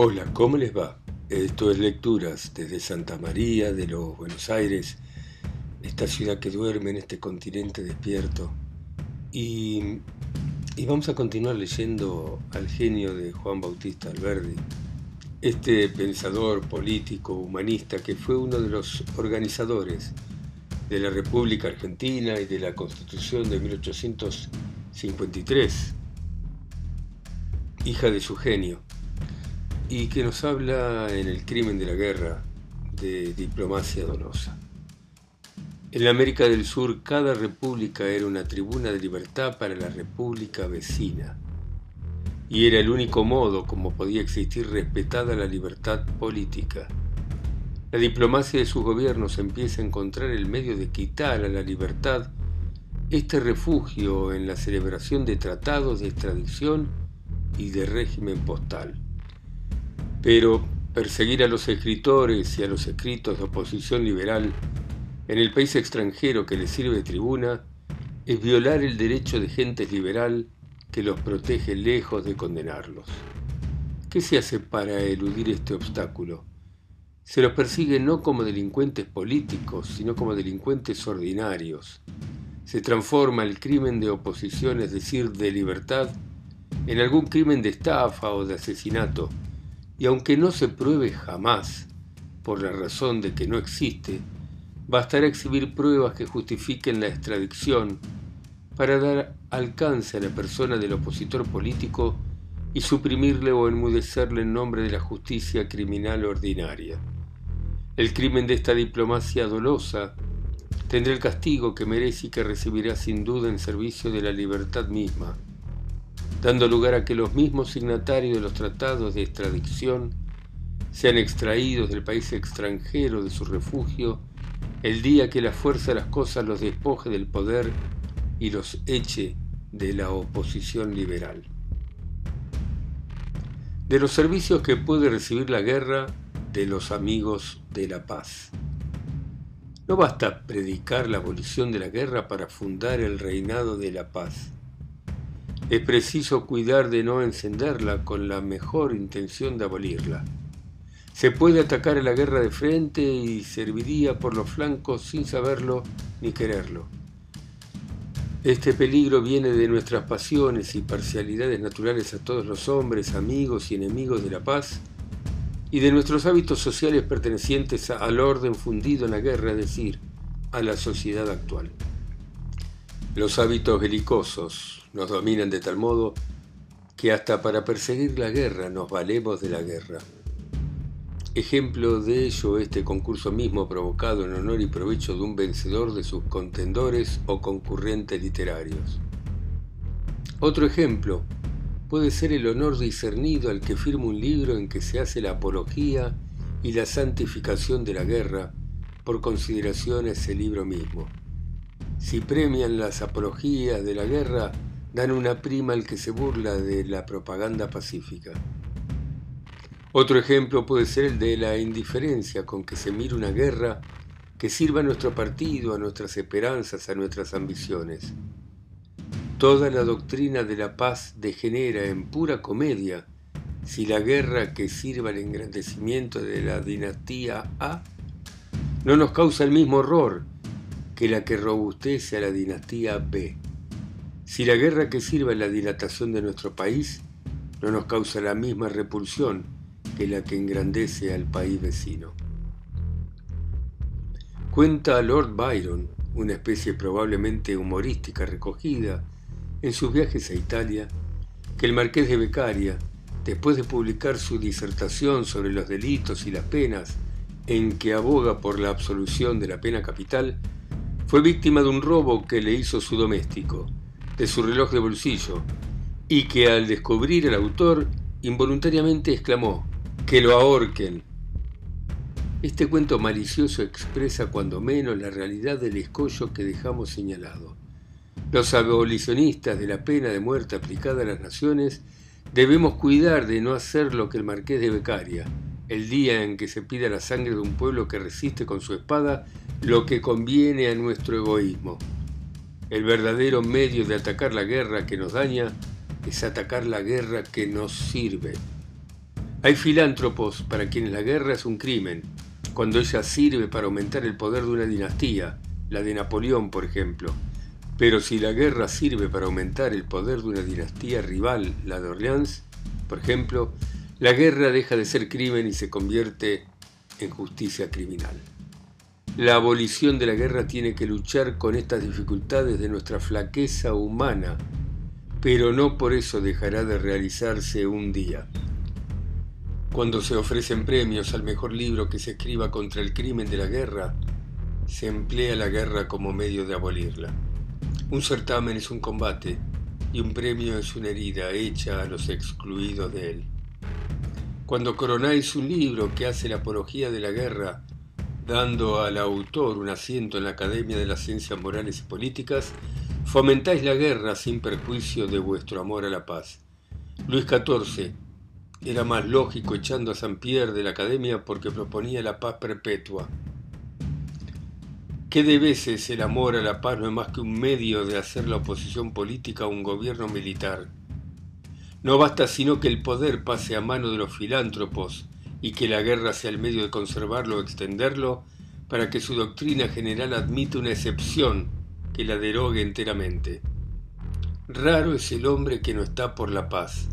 Hola, ¿cómo les va? Esto es Lecturas desde Santa María de los Buenos Aires, esta ciudad que duerme en este continente despierto. Y, y vamos a continuar leyendo al genio de Juan Bautista Alberdi, este pensador político, humanista, que fue uno de los organizadores de la República Argentina y de la Constitución de 1853, hija de su genio y que nos habla en el crimen de la guerra de diplomacia dolosa. En la América del Sur cada república era una tribuna de libertad para la república vecina y era el único modo como podía existir respetada la libertad política. La diplomacia de sus gobiernos empieza a encontrar el medio de quitar a la libertad este refugio en la celebración de tratados de extradición y de régimen postal. Pero perseguir a los escritores y a los escritos de oposición liberal en el país extranjero que les sirve tribuna es violar el derecho de gente liberal que los protege lejos de condenarlos. ¿Qué se hace para eludir este obstáculo? Se los persigue no como delincuentes políticos, sino como delincuentes ordinarios. Se transforma el crimen de oposición, es decir, de libertad, en algún crimen de estafa o de asesinato, y aunque no se pruebe jamás, por la razón de que no existe, bastará exhibir pruebas que justifiquen la extradición para dar alcance a la persona del opositor político y suprimirle o enmudecerle en nombre de la justicia criminal ordinaria. El crimen de esta diplomacia dolosa tendrá el castigo que merece y que recibirá sin duda en servicio de la libertad misma dando lugar a que los mismos signatarios de los tratados de extradición sean extraídos del país extranjero de su refugio el día que la fuerza de las cosas los despoje del poder y los eche de la oposición liberal. De los servicios que puede recibir la guerra de los amigos de la paz. No basta predicar la abolición de la guerra para fundar el reinado de la paz es preciso cuidar de no encenderla con la mejor intención de abolirla. Se puede atacar a la guerra de frente y serviría por los flancos sin saberlo ni quererlo. Este peligro viene de nuestras pasiones y parcialidades naturales a todos los hombres, amigos y enemigos de la paz, y de nuestros hábitos sociales pertenecientes al orden fundido en la guerra, es decir, a la sociedad actual. Los hábitos belicosos, nos dominan de tal modo que hasta para perseguir la guerra nos valemos de la guerra. Ejemplo de ello este concurso mismo provocado en honor y provecho de un vencedor de sus contendores o concurrentes literarios. Otro ejemplo puede ser el honor discernido al que firma un libro en que se hace la apología y la santificación de la guerra por consideración ese libro mismo. Si premian las apologías de la guerra, dan una prima al que se burla de la propaganda pacífica. Otro ejemplo puede ser el de la indiferencia con que se mira una guerra que sirva a nuestro partido, a nuestras esperanzas, a nuestras ambiciones. Toda la doctrina de la paz degenera en pura comedia si la guerra que sirva al engrandecimiento de la dinastía A no nos causa el mismo horror que la que robustece a la dinastía B. Si la guerra que sirva en la dilatación de nuestro país no nos causa la misma repulsión que la que engrandece al país vecino. Cuenta Lord Byron, una especie probablemente humorística recogida en sus viajes a Italia, que el marqués de Beccaria, después de publicar su disertación sobre los delitos y las penas en que aboga por la absolución de la pena capital, fue víctima de un robo que le hizo su doméstico de su reloj de bolsillo y que al descubrir al autor involuntariamente exclamó, que lo ahorquen. Este cuento malicioso expresa cuando menos la realidad del escollo que dejamos señalado. Los abolicionistas de la pena de muerte aplicada a las naciones debemos cuidar de no hacer lo que el marqués de Becaria, el día en que se pida la sangre de un pueblo que resiste con su espada lo que conviene a nuestro egoísmo. El verdadero medio de atacar la guerra que nos daña es atacar la guerra que nos sirve. Hay filántropos para quienes la guerra es un crimen, cuando ella sirve para aumentar el poder de una dinastía, la de Napoleón, por ejemplo. Pero si la guerra sirve para aumentar el poder de una dinastía rival, la de Orleans, por ejemplo, la guerra deja de ser crimen y se convierte en justicia criminal. La abolición de la guerra tiene que luchar con estas dificultades de nuestra flaqueza humana, pero no por eso dejará de realizarse un día. Cuando se ofrecen premios al mejor libro que se escriba contra el crimen de la guerra, se emplea la guerra como medio de abolirla. Un certamen es un combate y un premio es una herida hecha a los excluidos de él. Cuando coronáis un libro que hace la apología de la guerra, dando al autor un asiento en la Academia de las Ciencias Morales y Políticas, fomentáis la guerra sin perjuicio de vuestro amor a la paz. Luis XIV, era más lógico echando a San Pierre de la academia porque proponía la paz perpetua. ¿Qué de veces el amor a la paz no es más que un medio de hacer la oposición política a un gobierno militar? No basta sino que el poder pase a mano de los filántropos y que la guerra sea el medio de conservarlo o extenderlo para que su doctrina general admita una excepción que la derogue enteramente. Raro es el hombre que no está por la paz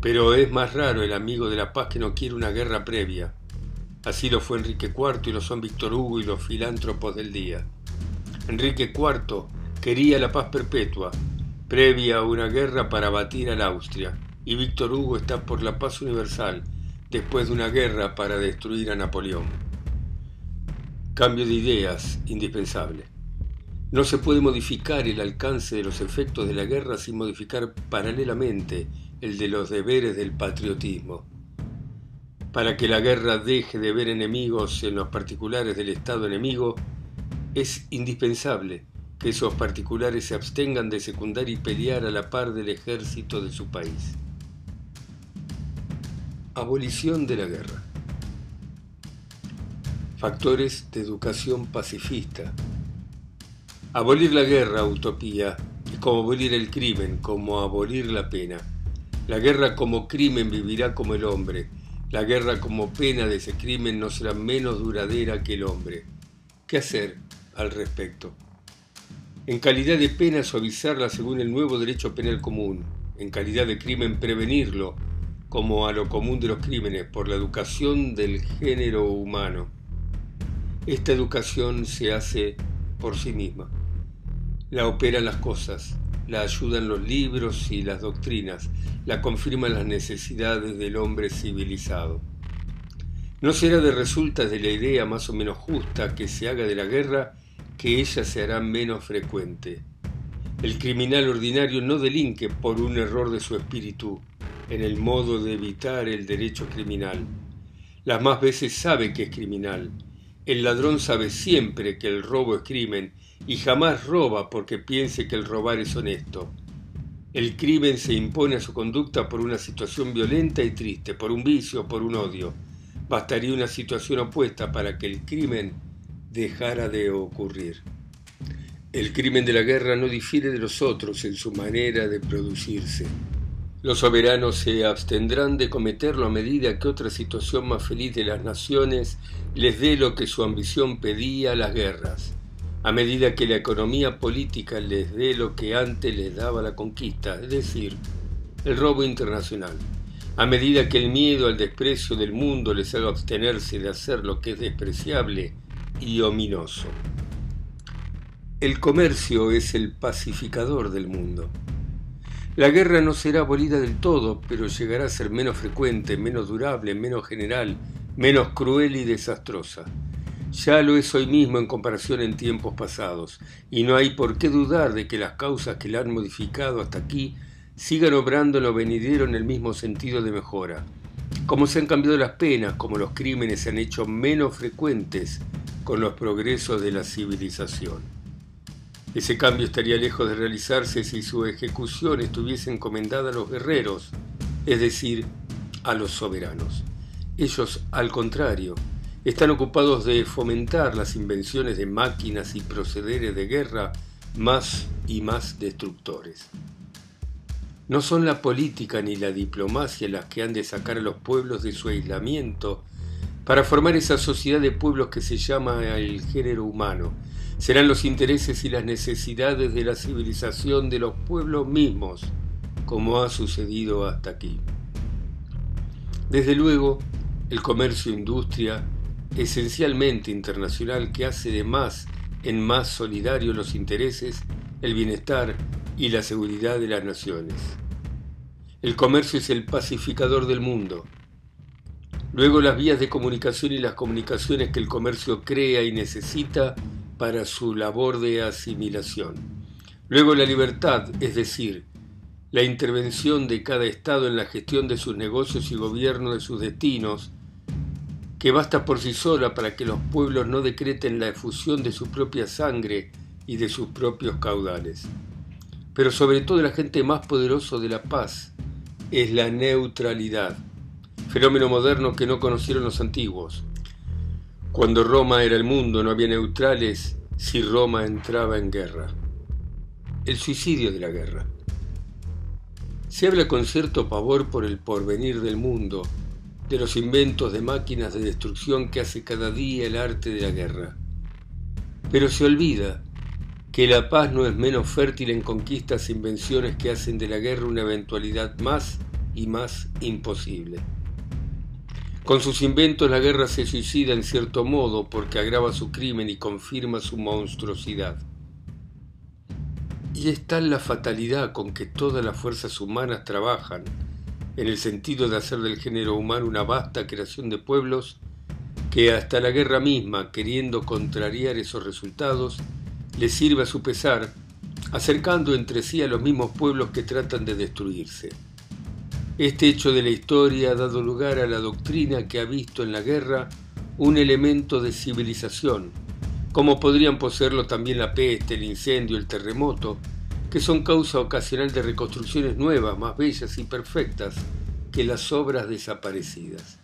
pero es más raro el amigo de la paz que no quiere una guerra previa. Así lo fue Enrique IV y lo son Víctor Hugo y los filántropos del día. Enrique IV quería la paz perpetua, previa a una guerra para batir al Austria, y Víctor Hugo está por la paz universal, después de una guerra para destruir a Napoleón. Cambio de ideas indispensable. No se puede modificar el alcance de los efectos de la guerra sin modificar paralelamente el de los deberes del patriotismo. Para que la guerra deje de ver enemigos en los particulares del Estado enemigo, es indispensable que esos particulares se abstengan de secundar y pelear a la par del ejército de su país. Abolición de la guerra. Factores de educación pacifista. Abolir la guerra, utopía, es como abolir el crimen, como abolir la pena. La guerra como crimen vivirá como el hombre. La guerra como pena de ese crimen no será menos duradera que el hombre. ¿Qué hacer al respecto? En calidad de pena suavizarla según el nuevo derecho penal común. En calidad de crimen prevenirlo como a lo común de los crímenes por la educación del género humano. Esta educación se hace por sí misma. La operan las cosas, la ayudan los libros y las doctrinas, la confirman las necesidades del hombre civilizado. No será de resultas de la idea más o menos justa que se haga de la guerra que ella se hará menos frecuente. El criminal ordinario no delinque por un error de su espíritu en el modo de evitar el derecho criminal. Las más veces sabe que es criminal. El ladrón sabe siempre que el robo es crimen y jamás roba porque piense que el robar es honesto. El crimen se impone a su conducta por una situación violenta y triste, por un vicio, por un odio. Bastaría una situación opuesta para que el crimen dejara de ocurrir. El crimen de la guerra no difiere de los otros en su manera de producirse. Los soberanos se abstendrán de cometerlo a medida que otra situación más feliz de las naciones les dé lo que su ambición pedía las guerras a medida que la economía política les dé lo que antes les daba la conquista, es decir, el robo internacional, a medida que el miedo al desprecio del mundo les haga abstenerse de hacer lo que es despreciable y ominoso. El comercio es el pacificador del mundo. La guerra no será abolida del todo, pero llegará a ser menos frecuente, menos durable, menos general, menos cruel y desastrosa ya lo es hoy mismo en comparación en tiempos pasados, y no hay por qué dudar de que las causas que la han modificado hasta aquí sigan obrando lo venidero en el mismo sentido de mejora. Como se han cambiado las penas, como los crímenes se han hecho menos frecuentes con los progresos de la civilización. Ese cambio estaría lejos de realizarse si su ejecución estuviese encomendada a los guerreros, es decir, a los soberanos. Ellos, al contrario, están ocupados de fomentar las invenciones de máquinas y procederes de guerra más y más destructores. No son la política ni la diplomacia las que han de sacar a los pueblos de su aislamiento para formar esa sociedad de pueblos que se llama el género humano. Serán los intereses y las necesidades de la civilización de los pueblos mismos, como ha sucedido hasta aquí. Desde luego, el comercio-industria, esencialmente internacional, que hace de más en más solidario los intereses, el bienestar y la seguridad de las naciones. El comercio es el pacificador del mundo. Luego las vías de comunicación y las comunicaciones que el comercio crea y necesita para su labor de asimilación. Luego la libertad, es decir, la intervención de cada Estado en la gestión de sus negocios y gobierno de sus destinos, que basta por sí sola para que los pueblos no decreten la efusión de su propia sangre y de sus propios caudales. Pero sobre todo el agente más poderoso de la paz es la neutralidad, fenómeno moderno que no conocieron los antiguos. Cuando Roma era el mundo no había neutrales si Roma entraba en guerra. El suicidio de la guerra. Se habla con cierto pavor por el porvenir del mundo, de los inventos de máquinas de destrucción que hace cada día el arte de la guerra. Pero se olvida que la paz no es menos fértil en conquistas e invenciones que hacen de la guerra una eventualidad más y más imposible. Con sus inventos la guerra se suicida en cierto modo porque agrava su crimen y confirma su monstruosidad. Y es tal la fatalidad con que todas las fuerzas humanas trabajan en el sentido de hacer del género humano una vasta creación de pueblos, que hasta la guerra misma, queriendo contrariar esos resultados, le sirve a su pesar, acercando entre sí a los mismos pueblos que tratan de destruirse. Este hecho de la historia ha dado lugar a la doctrina que ha visto en la guerra un elemento de civilización, como podrían poseerlo también la peste, el incendio, el terremoto, que son causa ocasional de reconstrucciones nuevas, más bellas y perfectas que las obras desaparecidas.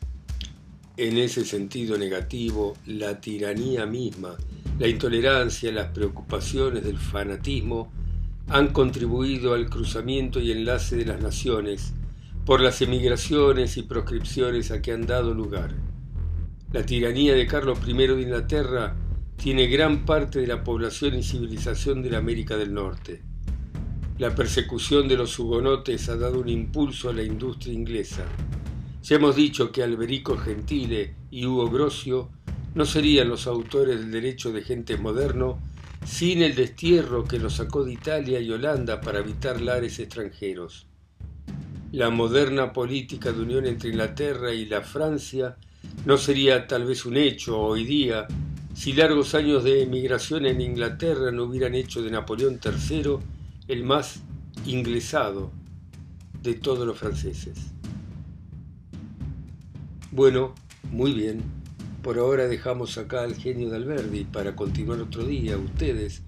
En ese sentido negativo, la tiranía misma, la intolerancia, las preocupaciones del fanatismo han contribuido al cruzamiento y enlace de las naciones por las emigraciones y proscripciones a que han dado lugar. La tiranía de Carlos I de Inglaterra tiene gran parte de la población y civilización de la América del Norte. La persecución de los hugonotes ha dado un impulso a la industria inglesa. Ya hemos dicho que Alberico Gentile y Hugo Grocio no serían los autores del derecho de gente moderno sin el destierro que los sacó de Italia y Holanda para evitar lares extranjeros. La moderna política de unión entre Inglaterra y la Francia no sería tal vez un hecho hoy día si largos años de emigración en Inglaterra no hubieran hecho de Napoleón III el más inglesado de todos los franceses. Bueno, muy bien. Por ahora dejamos acá al genio de Alberdi para continuar otro día. Ustedes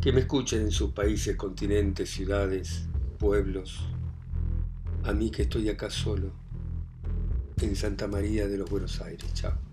que me escuchen en sus países, continentes, ciudades, pueblos. A mí que estoy acá solo, en Santa María de los Buenos Aires. Chao.